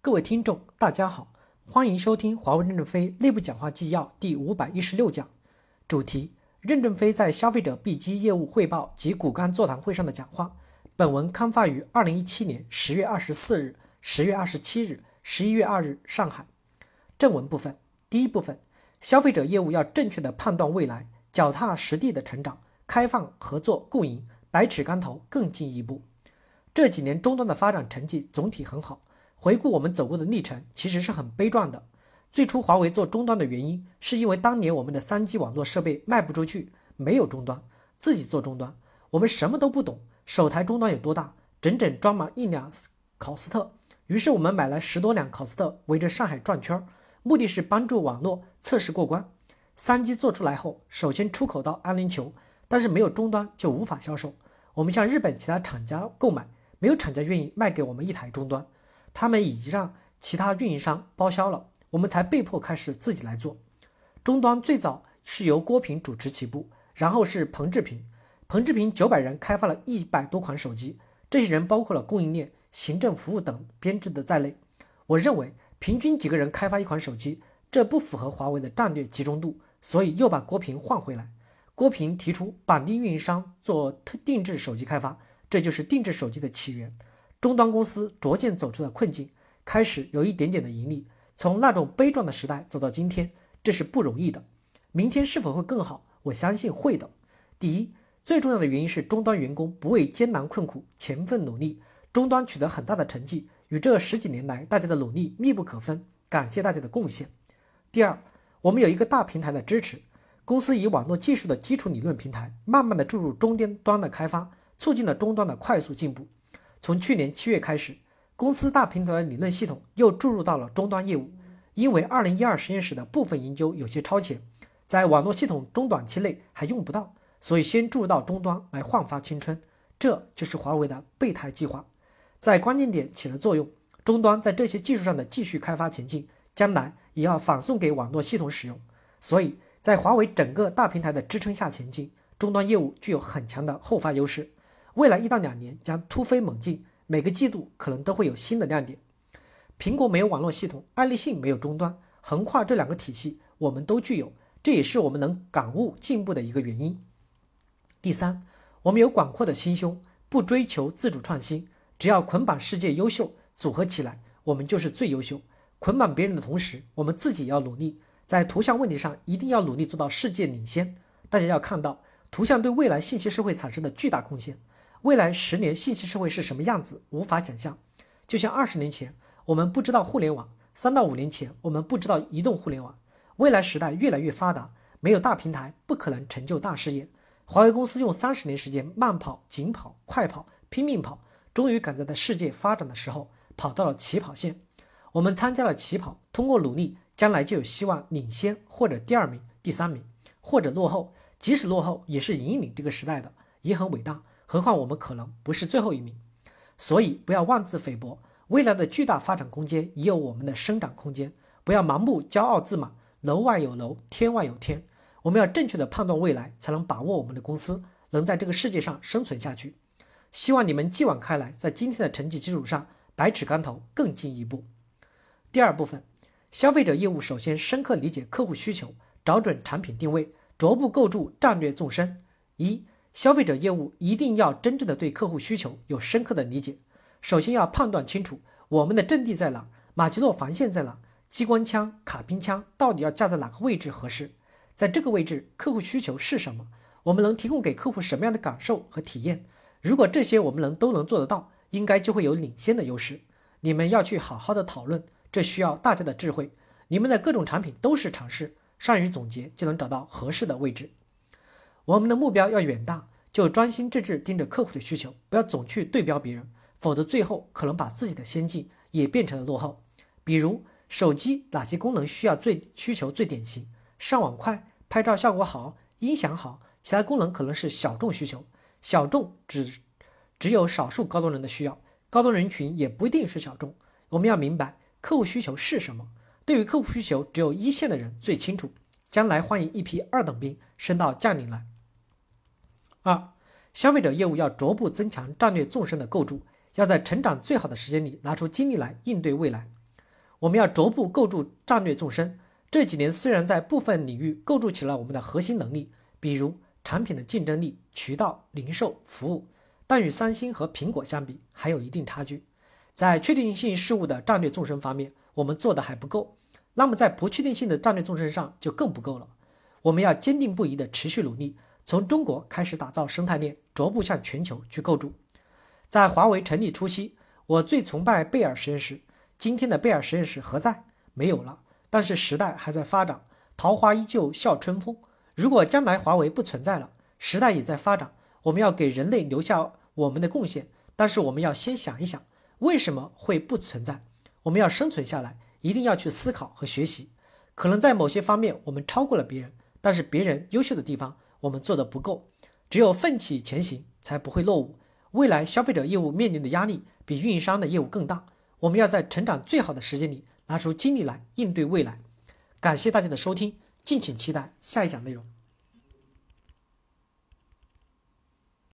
各位听众，大家好，欢迎收听华为任正非内部讲话纪要第五百一十六讲，主题：任正非在消费者 B 机业务汇报及骨干座谈会上的讲话。本文刊发于二零一七年十月二十四日、十月二十七日、十一月二日，上海。正文部分，第一部分，消费者业务要正确的判断未来，脚踏实地的成长，开放合作共赢，百尺竿头更进一步。这几年终端的发展成绩总体很好。回顾我们走过的历程，其实是很悲壮的。最初华为做终端的原因，是因为当年我们的三 G 网络设备卖不出去，没有终端，自己做终端，我们什么都不懂。首台终端有多大？整整装满一辆考斯特。于是我们买了十多辆考斯特，围着上海转圈，目的是帮助网络测试过关。三 G 做出来后，首先出口到安联酋，但是没有终端就无法销售。我们向日本其他厂家购买，没有厂家愿意卖给我们一台终端。他们已经让其他运营商包销了，我们才被迫开始自己来做。终端最早是由郭平主持起步，然后是彭志平，彭志平九百人开发了一百多款手机，这些人包括了供应链、行政服务等编制的在内。我认为平均几个人开发一款手机，这不符合华为的战略集中度，所以又把郭平换回来。郭平提出绑定运营商做特定制手机开发，这就是定制手机的起源。终端公司逐渐走出了困境，开始有一点点的盈利。从那种悲壮的时代走到今天，这是不容易的。明天是否会更好？我相信会的。第一，最重要的原因是终端员工不畏艰难困苦，勤奋努力，终端取得很大的成绩，与这十几年来大家的努力密不可分。感谢大家的贡献。第二，我们有一个大平台的支持，公司以网络技术的基础理论平台，慢慢的注入终端端的开发，促进了终端的快速进步。从去年七月开始，公司大平台的理论系统又注入到了终端业务。因为二零一二实验室的部分研究有些超前，在网络系统中短期内还用不到，所以先注入到终端来焕发青春。这就是华为的备胎计划，在关键点起了作用。终端在这些技术上的继续开发前进，将来也要反送给网络系统使用。所以在华为整个大平台的支撑下前进，终端业务具有很强的后发优势。未来一到两年将突飞猛进，每个季度可能都会有新的亮点。苹果没有网络系统，爱立信没有终端，横跨这两个体系，我们都具有，这也是我们能感悟进步的一个原因。第三，我们有广阔的心胸，不追求自主创新，只要捆绑世界优秀，组合起来，我们就是最优秀。捆绑别人的同时，我们自己要努力，在图像问题上一定要努力做到世界领先。大家要看到，图像对未来信息社会产生的巨大贡献。未来十年信息社会是什么样子，无法想象。就像二十年前我们不知道互联网，三到五年前我们不知道移动互联网。未来时代越来越发达，没有大平台不可能成就大事业。华为公司用三十年时间慢跑、紧跑、快跑、拼命跑，终于赶在在世界发展的时候跑到了起跑线。我们参加了起跑，通过努力，将来就有希望领先或者第二名、第三名，或者落后。即使落后，也是引领这个时代的，也很伟大。何况我们可能不是最后一名，所以不要妄自菲薄。未来的巨大发展空间也有我们的生长空间，不要盲目骄傲自满。楼外有楼，天外有天。我们要正确的判断未来，才能把握我们的公司能在这个世界上生存下去。希望你们继往开来，在今天的成绩基础上，百尺竿头更进一步。第二部分，消费者业务首先深刻理解客户需求，找准产品定位，逐步构筑战略纵深。一消费者业务一定要真正的对客户需求有深刻的理解，首先要判断清楚我们的阵地在哪，马奇诺防线在哪，机关枪、卡宾枪到底要架在哪个位置合适？在这个位置，客户需求是什么？我们能提供给客户什么样的感受和体验？如果这些我们能都能做得到，应该就会有领先的优势。你们要去好好的讨论，这需要大家的智慧。你们的各种产品都是尝试，善于总结就能找到合适的位置。我们的目标要远大，就专心致志盯着客户的需求，不要总去对标别人，否则最后可能把自己的先进也变成了落后。比如手机哪些功能需要最需求最典型，上网快，拍照效果好，音响好，其他功能可能是小众需求，小众只只有少数高端人的需要，高端人群也不一定是小众。我们要明白客户需求是什么，对于客户需求，只有一线的人最清楚。将来欢迎一批二等兵升到将领来。二，消费者业务要逐步增强战略纵深的构筑，要在成长最好的时间里拿出精力来应对未来。我们要逐步构筑战略纵深。这几年虽然在部分领域构筑起了我们的核心能力，比如产品的竞争力、渠道、零售、服务，但与三星和苹果相比，还有一定差距。在确定性事物的战略纵深方面，我们做的还不够。那么在不确定性的战略纵深上就更不够了。我们要坚定不移地持续努力，从中国开始打造生态链，逐步向全球去构筑。在华为成立初期，我最崇拜贝尔实验室。今天的贝尔实验室何在？没有了。但是时代还在发展，桃花依旧笑春风。如果将来华为不存在了，时代也在发展，我们要给人类留下我们的贡献。但是我们要先想一想，为什么会不存在？我们要生存下来，一定要去思考和学习。可能在某些方面我们超过了别人，但是别人优秀的地方我们做的不够。只有奋起前行，才不会落伍。未来消费者业务面临的压力比运营商的业务更大，我们要在成长最好的时间里。拿出精力来应对未来。感谢大家的收听，敬请期待下一讲内容。